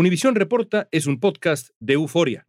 Univisión Reporta es un podcast de euforia.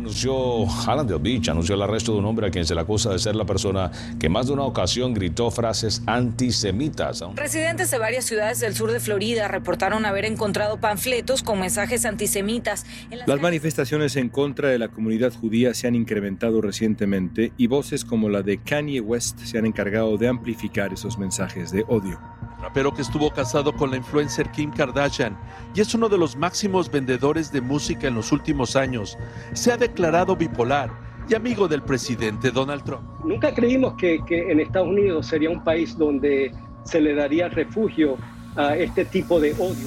Anunció Hallandale Beach, anunció el arresto de un hombre a quien se le acusa de ser la persona que más de una ocasión gritó frases antisemitas. Residentes de varias ciudades del sur de Florida reportaron haber encontrado panfletos con mensajes antisemitas. Las, las manifestaciones en contra de la comunidad judía se han incrementado recientemente y voces como la de Kanye West se han encargado de amplificar esos mensajes de odio rapero que estuvo casado con la influencer Kim Kardashian y es uno de los máximos vendedores de música en los últimos años, se ha declarado bipolar y amigo del presidente Donald Trump. Nunca creímos que, que en Estados Unidos sería un país donde se le daría refugio a este tipo de odio.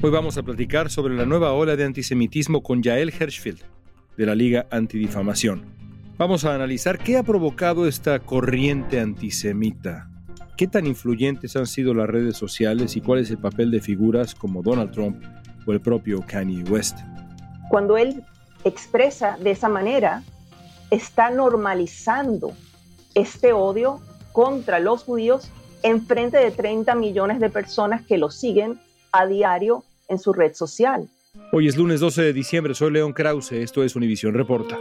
Hoy vamos a platicar sobre la nueva ola de antisemitismo con Yael Hirschfield, de la Liga Antidifamación. Vamos a analizar qué ha provocado esta corriente antisemita, qué tan influyentes han sido las redes sociales y cuál es el papel de figuras como Donald Trump o el propio Kanye West. Cuando él expresa de esa manera, está normalizando este odio contra los judíos en frente de 30 millones de personas que lo siguen a diario en su red social. Hoy es lunes 12 de diciembre, soy León Krause, esto es Univisión Reporta.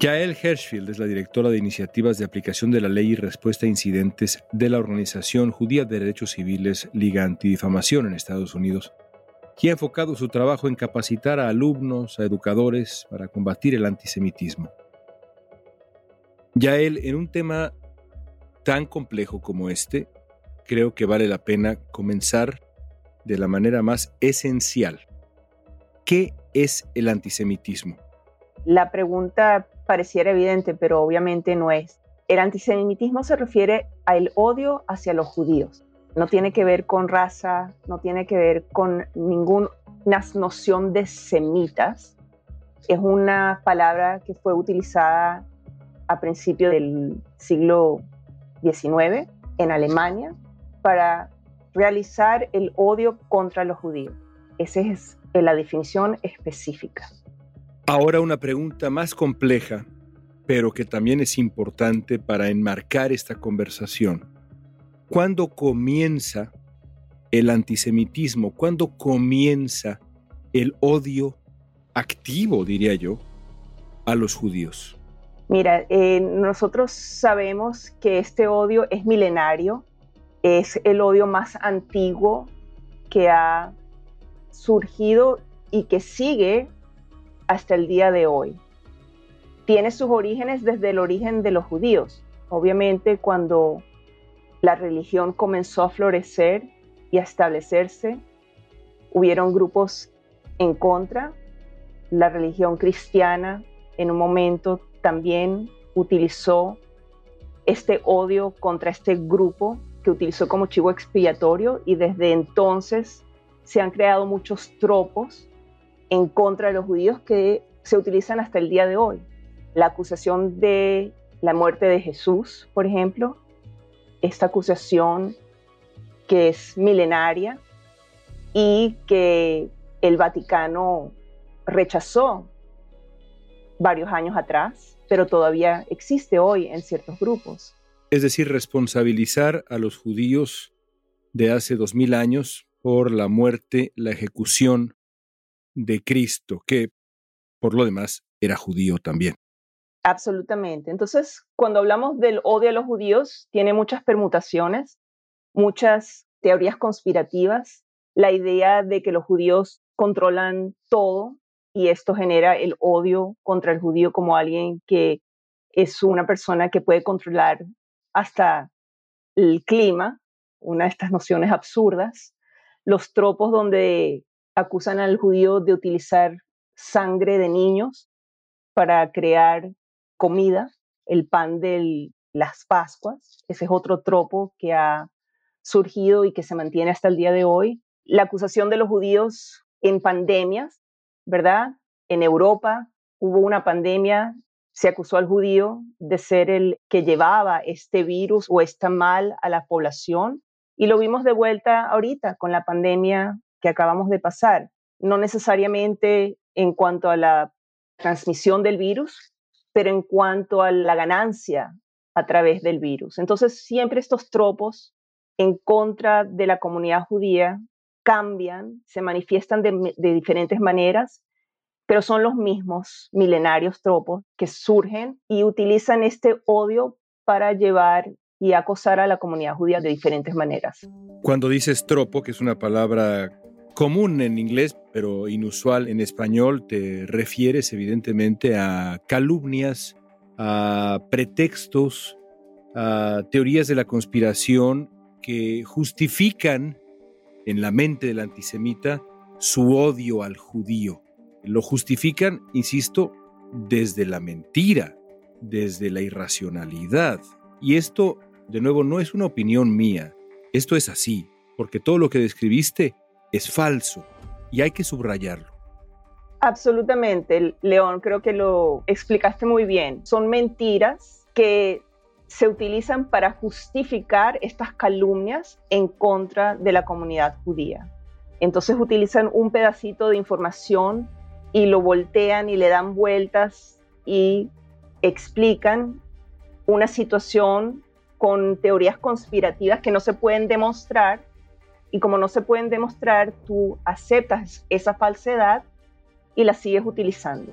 Yael Hirschfield es la directora de iniciativas de aplicación de la ley y respuesta a incidentes de la organización judía de derechos civiles Liga Antidifamación en Estados Unidos, y ha enfocado su trabajo en capacitar a alumnos, a educadores para combatir el antisemitismo. Yael, en un tema tan complejo como este, creo que vale la pena comenzar de la manera más esencial. ¿Qué es el antisemitismo? La pregunta pareciera evidente, pero obviamente no es. El antisemitismo se refiere al odio hacia los judíos. No tiene que ver con raza, no tiene que ver con ninguna noción de semitas. Es una palabra que fue utilizada a principios del siglo XIX en Alemania para realizar el odio contra los judíos. Esa es la definición específica. Ahora una pregunta más compleja, pero que también es importante para enmarcar esta conversación. ¿Cuándo comienza el antisemitismo? ¿Cuándo comienza el odio activo, diría yo, a los judíos? Mira, eh, nosotros sabemos que este odio es milenario, es el odio más antiguo que ha surgido y que sigue hasta el día de hoy. Tiene sus orígenes desde el origen de los judíos. Obviamente cuando la religión comenzó a florecer y a establecerse, hubieron grupos en contra. La religión cristiana en un momento también utilizó este odio contra este grupo que utilizó como chivo expiatorio y desde entonces se han creado muchos tropos en contra de los judíos que se utilizan hasta el día de hoy. La acusación de la muerte de Jesús, por ejemplo, esta acusación que es milenaria y que el Vaticano rechazó varios años atrás, pero todavía existe hoy en ciertos grupos. Es decir, responsabilizar a los judíos de hace dos mil años por la muerte, la ejecución de Cristo, que por lo demás era judío también. Absolutamente. Entonces, cuando hablamos del odio a los judíos, tiene muchas permutaciones, muchas teorías conspirativas, la idea de que los judíos controlan todo y esto genera el odio contra el judío como alguien que es una persona que puede controlar hasta el clima, una de estas nociones absurdas, los tropos donde acusan al judío de utilizar sangre de niños para crear comida, el pan de las Pascuas, ese es otro tropo que ha surgido y que se mantiene hasta el día de hoy. La acusación de los judíos en pandemias, ¿verdad? En Europa hubo una pandemia, se acusó al judío de ser el que llevaba este virus o este mal a la población y lo vimos de vuelta ahorita con la pandemia que acabamos de pasar. No necesariamente en cuanto a la transmisión del virus, pero en cuanto a la ganancia a través del virus. Entonces, siempre estos tropos en contra de la comunidad judía cambian, se manifiestan de, diferentes maneras, pero son los mismos milenarios tropos que surgen y utilizan este odio para llevar y acosar a la comunidad judía de diferentes maneras. Cuando dices tropo, que es una palabra común en inglés, pero inusual en español, te refieres evidentemente a calumnias, a pretextos, a teorías de la conspiración que justifican en la mente del antisemita su odio al judío. Lo justifican, insisto, desde la mentira, desde la irracionalidad. Y esto, de nuevo, no es una opinión mía. Esto es así, porque todo lo que describiste es falso y hay que subrayarlo. Absolutamente, León, creo que lo explicaste muy bien. Son mentiras que se utilizan para justificar estas calumnias en contra de la comunidad judía. Entonces utilizan un pedacito de información y lo voltean y le dan vueltas y explican una situación con teorías conspirativas que no se pueden demostrar y como no se pueden demostrar, tú aceptas esa falsedad y la sigues utilizando.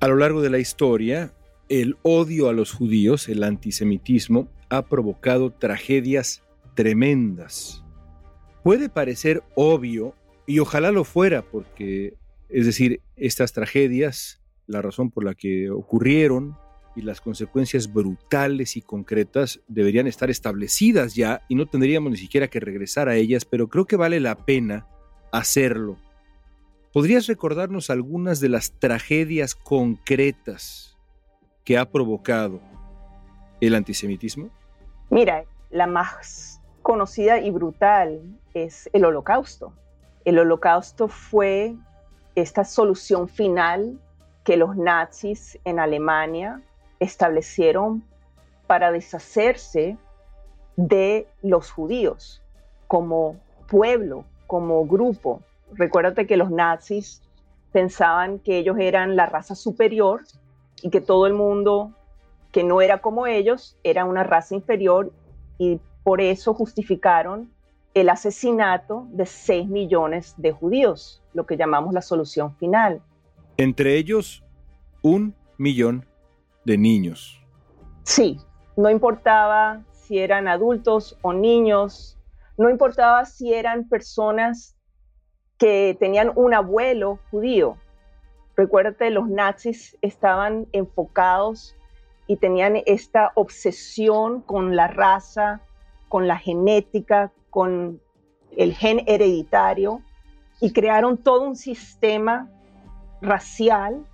A lo largo de la historia, el odio a los judíos, el antisemitismo, ha provocado tragedias tremendas. Puede parecer obvio, y ojalá lo fuera, porque, es decir, estas tragedias, la razón por la que ocurrieron y las consecuencias brutales y concretas deberían estar establecidas ya y no tendríamos ni siquiera que regresar a ellas, pero creo que vale la pena hacerlo. ¿Podrías recordarnos algunas de las tragedias concretas que ha provocado el antisemitismo? Mira, la más conocida y brutal es el holocausto. El holocausto fue esta solución final que los nazis en Alemania establecieron para deshacerse de los judíos como pueblo, como grupo. Recuérdate que los nazis pensaban que ellos eran la raza superior y que todo el mundo que no era como ellos era una raza inferior y por eso justificaron el asesinato de 6 millones de judíos, lo que llamamos la solución final. Entre ellos, un millón de niños. Sí, no importaba si eran adultos o niños, no importaba si eran personas que tenían un abuelo judío. Recuérdate, los nazis estaban enfocados y tenían esta obsesión con la raza, con la genética, con el gen hereditario y crearon todo un sistema racial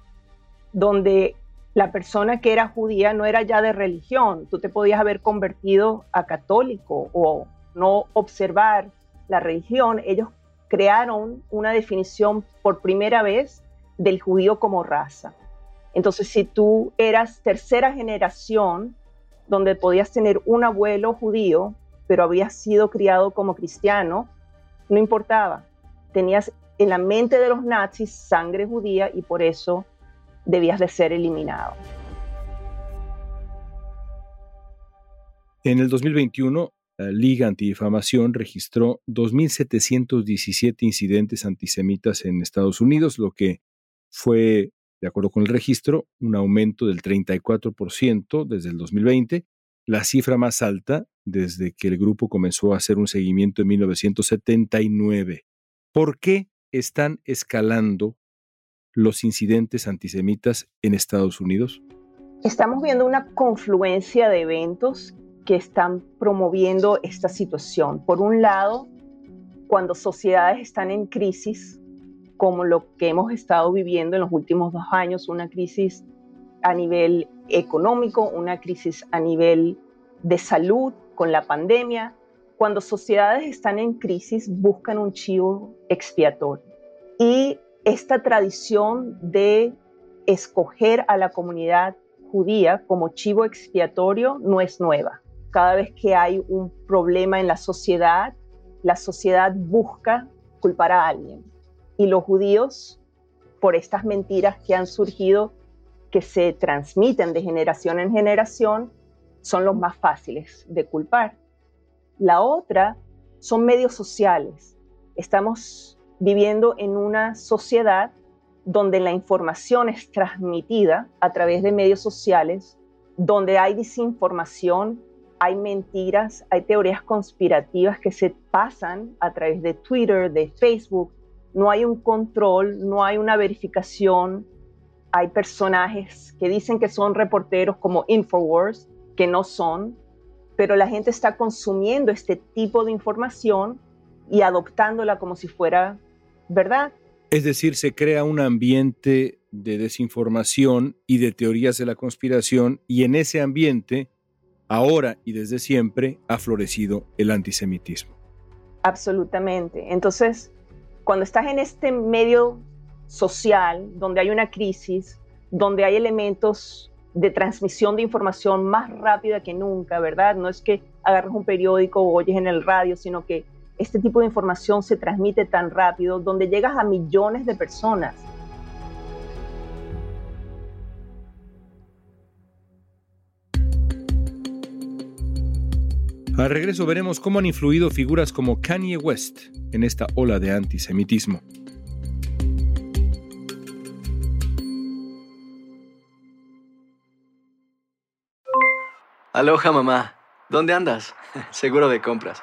donde la persona que era judía no era ya de religión, tú te podías haber convertido a católico o no observar la religión, ellos crearon una definición por primera vez del judío como raza. Entonces, si tú eras tercera generación, donde podías tener un abuelo judío, pero habías sido criado como cristiano, no importaba. Tenías en la mente de los nazis sangre judía y por eso debías de ser eliminado. En el 2021, la Liga Antidifamación registró 2.717 incidentes antisemitas en Estados Unidos, lo que fue, de acuerdo con el registro, un aumento del 34% desde el 2020, la cifra más alta desde que el grupo comenzó a hacer un seguimiento en 1979. ¿Por qué están escalando los incidentes antisemitas en Estados Unidos? Estamos viendo una confluencia de eventos que están promoviendo esta situación. Por un lado, cuando sociedades están en crisis, como lo que hemos estado viviendo en los últimos dos años, una crisis a nivel económico, una crisis a nivel de salud con la pandemia, cuando sociedades están en crisis buscan un chivo expiatorio. Y esta tradición de escoger a la comunidad judía como chivo expiatorio no es nueva cada vez que hay un problema en la sociedad, la sociedad busca culpar a alguien. Y los judíos, por estas mentiras que han surgido, que se transmiten de generación en generación, son los más fáciles de culpar. La otra son medios sociales. Estamos viviendo en una sociedad donde la información es transmitida a través de medios sociales, donde hay desinformación, hay mentiras, hay teorías conspirativas que se pasan a través de Twitter, de Facebook. No hay un control, no hay una verificación. Hay personajes que dicen que son reporteros como Infowars, que no son, pero la gente está consumiendo este tipo de información y adoptándola como si fuera verdad. Es decir, se crea un ambiente de desinformación y de teorías de la conspiración y en ese ambiente ahora y desde siempre ha florecido el antisemitismo. Absolutamente. Entonces, cuando estás en este medio social donde hay una crisis, donde hay elementos de transmisión de información más rápida que nunca, ¿verdad? No es que agarres un periódico o oyes en el radio, sino que este tipo de información se transmite tan rápido, donde llegas a millones de personas. Al regreso veremos cómo han influido figuras como Kanye West en esta ola de antisemitismo. Aloha mamá, ¿dónde andas? Seguro de compras.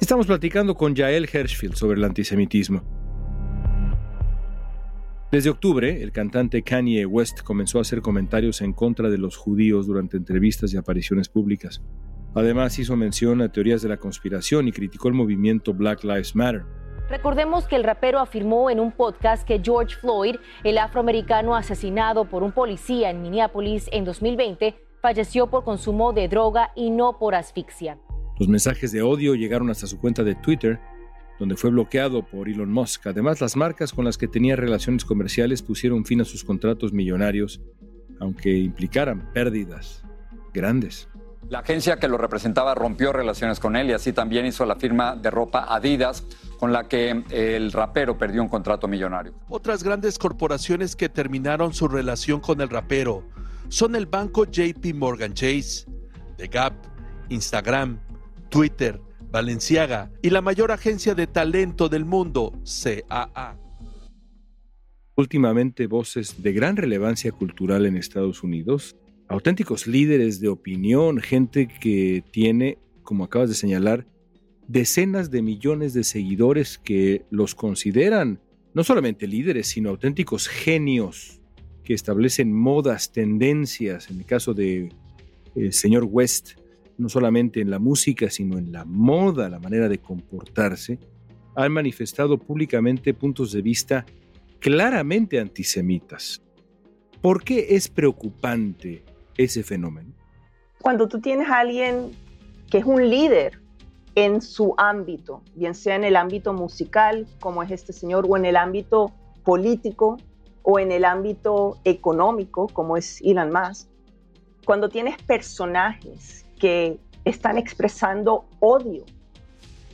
Estamos platicando con Jael Hirschfield sobre el antisemitismo. Desde octubre, el cantante Kanye West comenzó a hacer comentarios en contra de los judíos durante entrevistas y apariciones públicas. Además, hizo mención a teorías de la conspiración y criticó el movimiento Black Lives Matter. Recordemos que el rapero afirmó en un podcast que George Floyd, el afroamericano asesinado por un policía en Minneapolis en 2020, falleció por consumo de droga y no por asfixia. Los mensajes de odio llegaron hasta su cuenta de Twitter, donde fue bloqueado por Elon Musk. Además, las marcas con las que tenía relaciones comerciales pusieron fin a sus contratos millonarios, aunque implicaran pérdidas grandes. La agencia que lo representaba rompió relaciones con él y así también hizo la firma de ropa Adidas, con la que el rapero perdió un contrato millonario. Otras grandes corporaciones que terminaron su relación con el rapero son el banco JP Morgan Chase, The Gap, Instagram, Twitter, Valenciaga y la mayor agencia de talento del mundo, CAA. Últimamente voces de gran relevancia cultural en Estados Unidos, auténticos líderes de opinión, gente que tiene, como acabas de señalar, decenas de millones de seguidores que los consideran no solamente líderes, sino auténticos genios que establecen modas, tendencias, en el caso de el señor West, no solamente en la música, sino en la moda, la manera de comportarse, han manifestado públicamente puntos de vista claramente antisemitas. ¿Por qué es preocupante ese fenómeno? Cuando tú tienes a alguien que es un líder en su ámbito, bien sea en el ámbito musical, como es este señor, o en el ámbito político, o en el ámbito económico, como es Elon Musk, cuando tienes personajes que están expresando odio,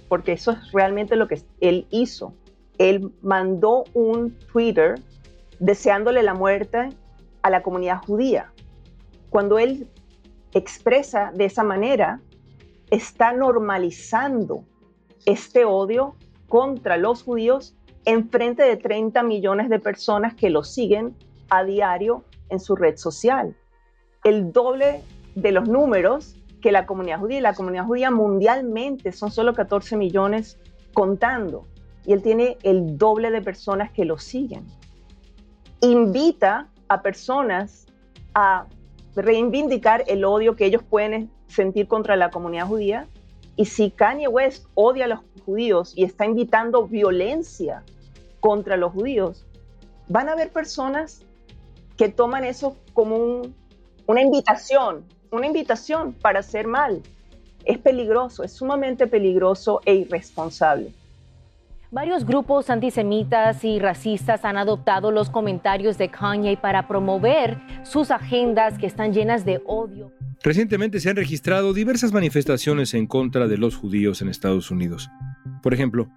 porque eso es realmente lo que él hizo. Él mandó un Twitter deseándole la muerte a la comunidad judía. Cuando él expresa de esa manera, está normalizando este odio contra los judíos en frente de 30 millones de personas que lo siguen a diario en su red social. El doble de los números que la comunidad judía. La comunidad judía mundialmente son solo 14 millones contando. Y él tiene el doble de personas que lo siguen. Invita a personas a reivindicar el odio que ellos pueden sentir contra la comunidad judía. Y si Kanye West odia a los judíos y está invitando violencia contra los judíos, van a haber personas que toman eso como una invitación una invitación para hacer mal. Es peligroso, es sumamente peligroso e irresponsable. Varios grupos antisemitas y racistas han adoptado los comentarios de Kanye para promover sus agendas que están llenas de odio. Recientemente se han registrado diversas manifestaciones en contra de los judíos en Estados Unidos. Por ejemplo,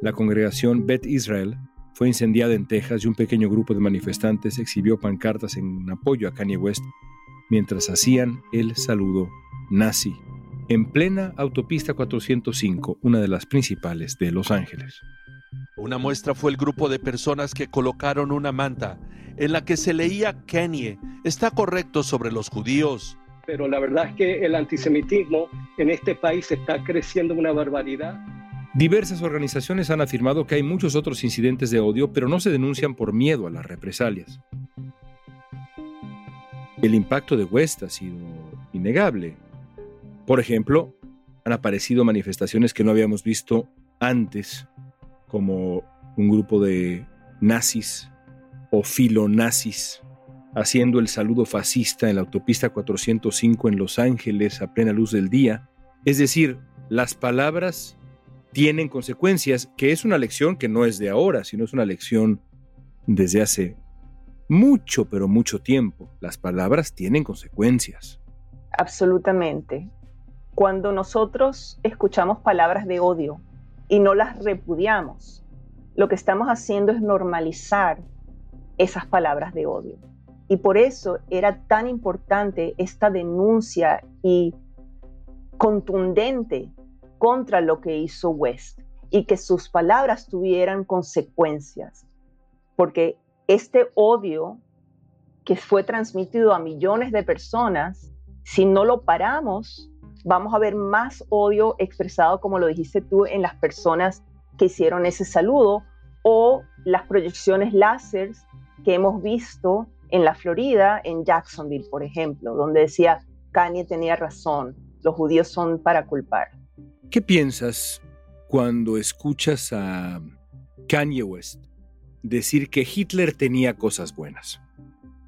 la congregación Bet Israel fue incendiada en Texas y un pequeño grupo de manifestantes exhibió pancartas en apoyo a Kanye West mientras hacían el saludo nazi en plena autopista 405, una de las principales de Los Ángeles. Una muestra fue el grupo de personas que colocaron una manta en la que se leía Kanye está correcto sobre los judíos. Pero la verdad es que el antisemitismo en este país está creciendo una barbaridad. Diversas organizaciones han afirmado que hay muchos otros incidentes de odio, pero no se denuncian por miedo a las represalias. El impacto de West ha sido innegable. Por ejemplo, han aparecido manifestaciones que no habíamos visto antes, como un grupo de nazis o filonazis haciendo el saludo fascista en la autopista 405 en Los Ángeles a plena luz del día. Es decir, las palabras tienen consecuencias, que es una lección que no es de ahora, sino es una lección desde hace mucho, pero mucho tiempo. Las palabras tienen consecuencias. Absolutamente. Cuando nosotros escuchamos palabras de odio y no las repudiamos, lo que estamos haciendo es normalizar esas palabras de odio. Y por eso era tan importante esta denuncia y contundente contra lo que hizo West y que sus palabras tuvieran consecuencias. Porque este odio que fue transmitido a millones de personas, si no lo paramos, vamos a ver más odio expresado, como lo dijiste tú, en las personas que hicieron ese saludo o las proyecciones láser que hemos visto en la Florida, en Jacksonville, por ejemplo, donde decía Kanye tenía razón, los judíos son para culpar. ¿Qué piensas cuando escuchas a Kanye West decir que Hitler tenía cosas buenas?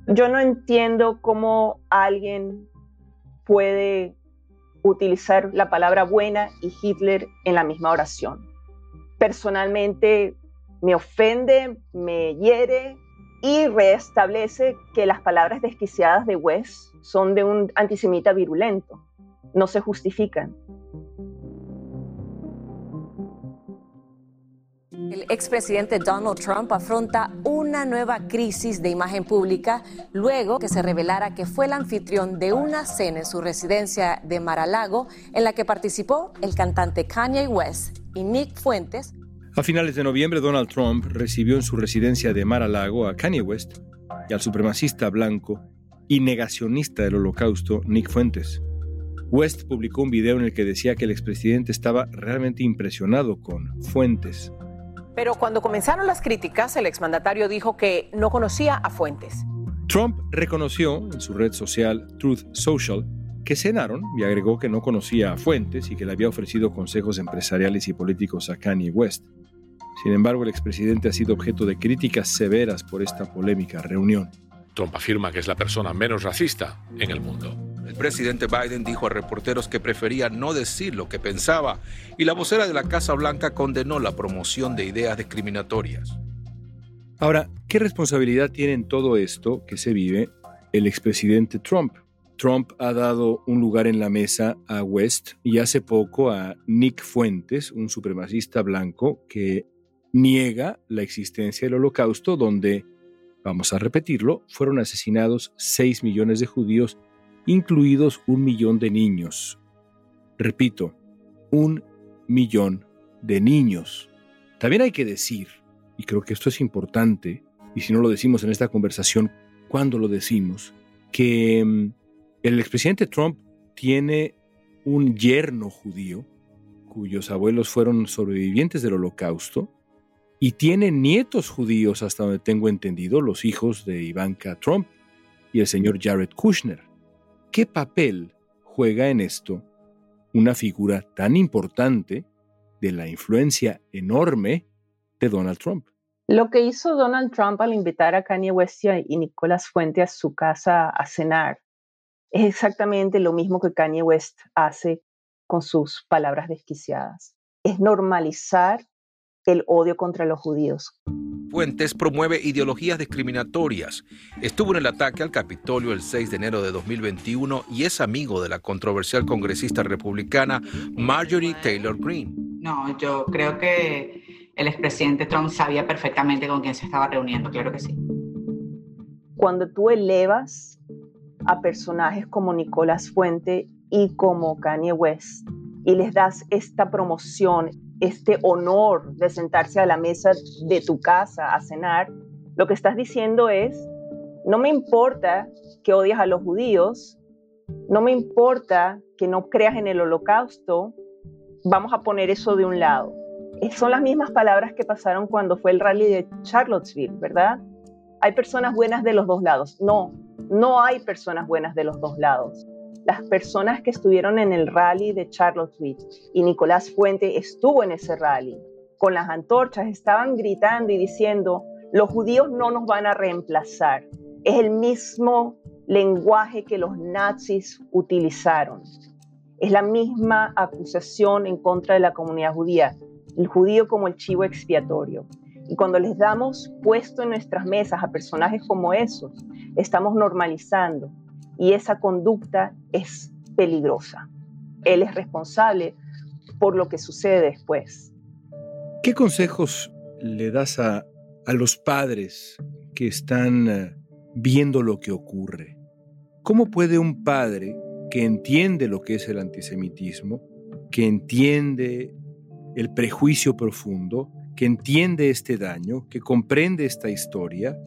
Yo no entiendo cómo alguien puede utilizar la palabra buena y Hitler en la misma oración. Personalmente me ofende, me hiere y restablece que las palabras desquiciadas de West son de un antisemita virulento. No se justifican. El expresidente Donald Trump afronta una nueva crisis de imagen pública luego que se revelara que fue el anfitrión de una cena en su residencia de Mar-a-Lago en la que participó el cantante Kanye West y Nick Fuentes. A finales de noviembre, Donald Trump recibió en su residencia de Mar-a-Lago a Kanye West y al supremacista blanco y negacionista del holocausto Nick Fuentes. West publicó un video en el que decía que el expresidente estaba realmente impresionado con Fuentes pero cuando comenzaron las críticas, el exmandatario dijo que no conocía a Fuentes. Trump reconoció en su red social Truth Social que cenaron y agregó que no conocía a Fuentes y que le había ofrecido consejos empresariales y políticos a Kanye West. Sin embargo, el expresidente ha sido objeto de críticas severas por esta polémica reunión. Trump afirma que es la persona menos racista en el mundo. Presidente Biden dijo a reporteros que prefería no decir lo que pensaba y la vocera de la Casa Blanca condenó la promoción de ideas discriminatorias. Ahora, ¿qué responsabilidad tiene en todo esto que se vive el expresidente Trump? Trump ha dado un lugar en la mesa a West y hace poco a Nick Fuentes, un supremacista blanco que niega la existencia del holocausto donde, vamos a repetirlo, fueron asesinados 6 millones de judíos incluidos un millón de niños. Repito, un millón de niños. También hay que decir, y creo que esto es importante, y si no lo decimos en esta conversación, ¿cuándo lo decimos? Que mm, el expresidente Trump tiene un yerno judío cuyos abuelos fueron sobrevivientes del holocausto y tiene nietos judíos hasta donde tengo entendido, los hijos de Ivanka Trump y el señor Jared Kushner. ¿Qué papel juega en esto una figura tan importante de la influencia enorme de Donald Trump? Lo que hizo Donald Trump al invitar a Kanye West y Nicolás Fuente a su casa a cenar es exactamente lo mismo que Kanye West hace con sus palabras desquiciadas. Es normalizar el odio contra los judíos. Fuentes promueve ideologías discriminatorias. Estuvo en el ataque al Capitolio el 6 de enero de 2021 y es amigo de la controversial congresista republicana Marjorie Taylor Greene. No, yo creo que el expresidente Trump sabía perfectamente con quién se estaba reuniendo, claro que sí. Cuando tú elevas a personajes como Nicolás Fuente y como Kanye West y les das esta promoción, este honor de sentarse a la mesa de tu casa a cenar, lo que estás diciendo es, no me importa que odias a los judíos, no me importa que no creas en el holocausto, vamos a poner eso de un lado. Son las mismas palabras que pasaron cuando fue el rally de Charlottesville, ¿verdad? Hay personas buenas de los dos lados. No, no hay personas buenas de los dos lados las personas que estuvieron en el rally de Charlottesville y Nicolás Fuente estuvo en ese rally, con las antorchas estaban gritando y diciendo, los judíos no nos van a reemplazar. Es el mismo lenguaje que los nazis utilizaron. Es la misma acusación en contra de la comunidad judía, el judío como el chivo expiatorio. Y cuando les damos puesto en nuestras mesas a personajes como esos, estamos normalizando y esa conducta es peligrosa. él es responsable por lo que sucede después. ¿Qué consejos le das a, a los padres que están eh, viendo lo que ocurre? ¿Cómo puede un padre que entiende lo que es el antisemitismo, que entiende el prejuicio profundo, que entiende este daño, que comprende esta historia,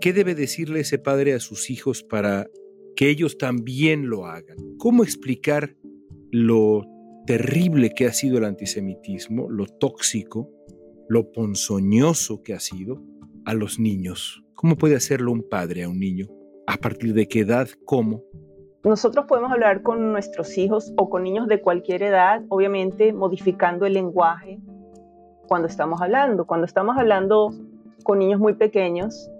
¿qué debe decirle ese padre a sus hijos para que ellos también lo hagan? ¿Cómo explicar lo terrible que ha sido el antisemitismo, lo tóxico, lo ponzoñoso que ha sido a los niños? ¿Cómo puede hacerlo un padre a un niño? ¿A partir de qué edad? ¿Cómo? Nosotros podemos hablar con nuestros hijos o con niños de cualquier edad, obviamente modificando el lenguaje cuando estamos hablando. Cuando estamos hablando con niños muy pequeños,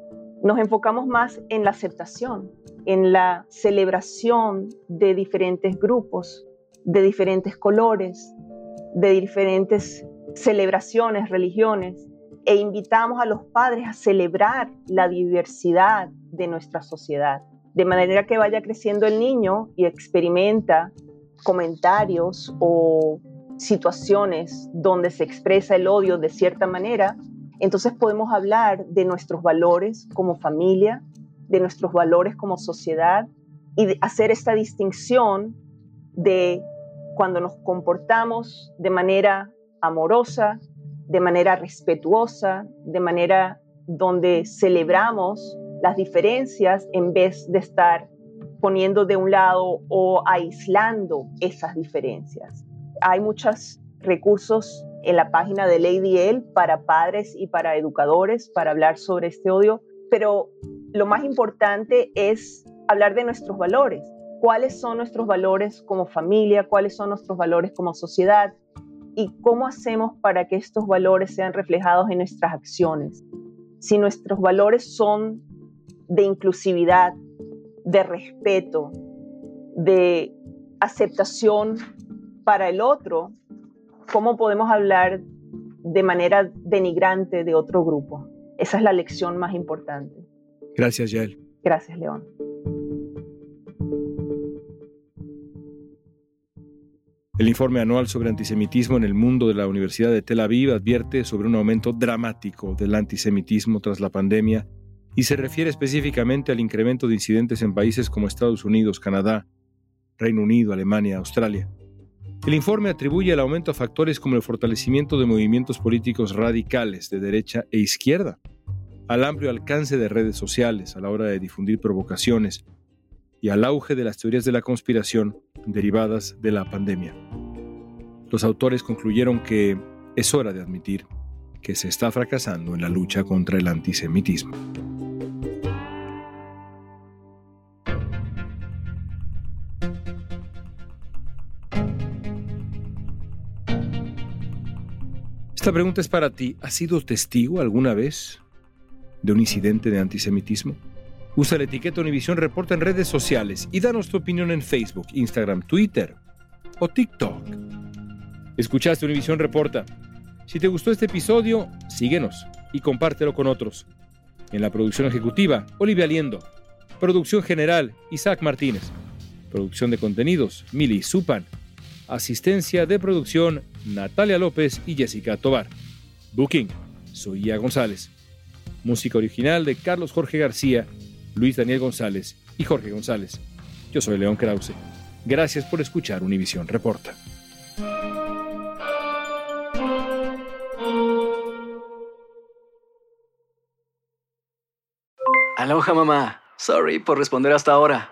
nos enfocamos más en la aceptación, en la celebración de diferentes grupos, de diferentes colores, de diferentes celebraciones, religiones, e invitamos a los padres a celebrar la diversidad de nuestra sociedad de manera que vaya creciendo el niño y experimenta comentarios o situaciones donde se expresa el odio de cierta manera, entonces podemos hablar de nuestros valores como familia, de nuestros valores como sociedad y hacer esta distinción de cuando nos comportamos de manera amorosa, de manera respetuosa, de manera donde celebramos las diferencias en vez de estar poniendo de un lado o aislando esas diferencias. Hay muchos recursos en la página de Lady L para padres y para educadores para hablar sobre este odio, pero lo más importante es hablar de nuestros valores. ¿Cuáles son nuestros valores como familia? ¿Cuáles son nuestros valores como sociedad? ¿Y cómo hacemos para que estos valores sean reflejados en nuestras acciones? Si nuestros valores son de inclusividad, de respeto, de aceptación para el otro, ¿cómo podemos hablar de manera denigrante de otro grupo? Esa es la lección más importante. Gracias, Yael. Gracias, León. El informe anual sobre antisemitismo en el mundo de la Universidad de Tel Aviv advierte sobre un aumento dramático del antisemitismo tras la pandemia y se refiere específicamente al incremento de incidentes en países como Estados Unidos, Canadá, Reino Unido, Alemania, Australia. El informe atribuye el aumento a factores como el fortalecimiento de movimientos políticos radicales de derecha e izquierda, al amplio alcance de redes sociales a la hora de difundir provocaciones y al auge de las teorías de la conspiración derivadas de la pandemia. Los autores concluyeron que es hora de admitir que se está fracasando en la lucha contra el antisemitismo. Esta pregunta es para ti. ¿Has sido testigo alguna vez de un incidente de antisemitismo? Usa la etiqueta Univisión Reporta en redes sociales y danos tu opinión en Facebook, Instagram, Twitter o TikTok. Escuchaste Univisión Reporta. Si te gustó este episodio, síguenos y compártelo con otros. En la producción ejecutiva, Olivia Liendo. Producción general, Isaac Martínez. Producción de contenidos, Mili Supan. Asistencia de producción, Natalia López y Jessica Tobar. Booking, Soía González. Música original de Carlos Jorge García, Luis Daniel González y Jorge González. Yo soy León Krause. Gracias por escuchar Univisión Reporta. Aloha mamá. Sorry por responder hasta ahora.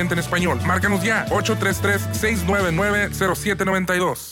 en español. Márcanos ya, 833-699-0792.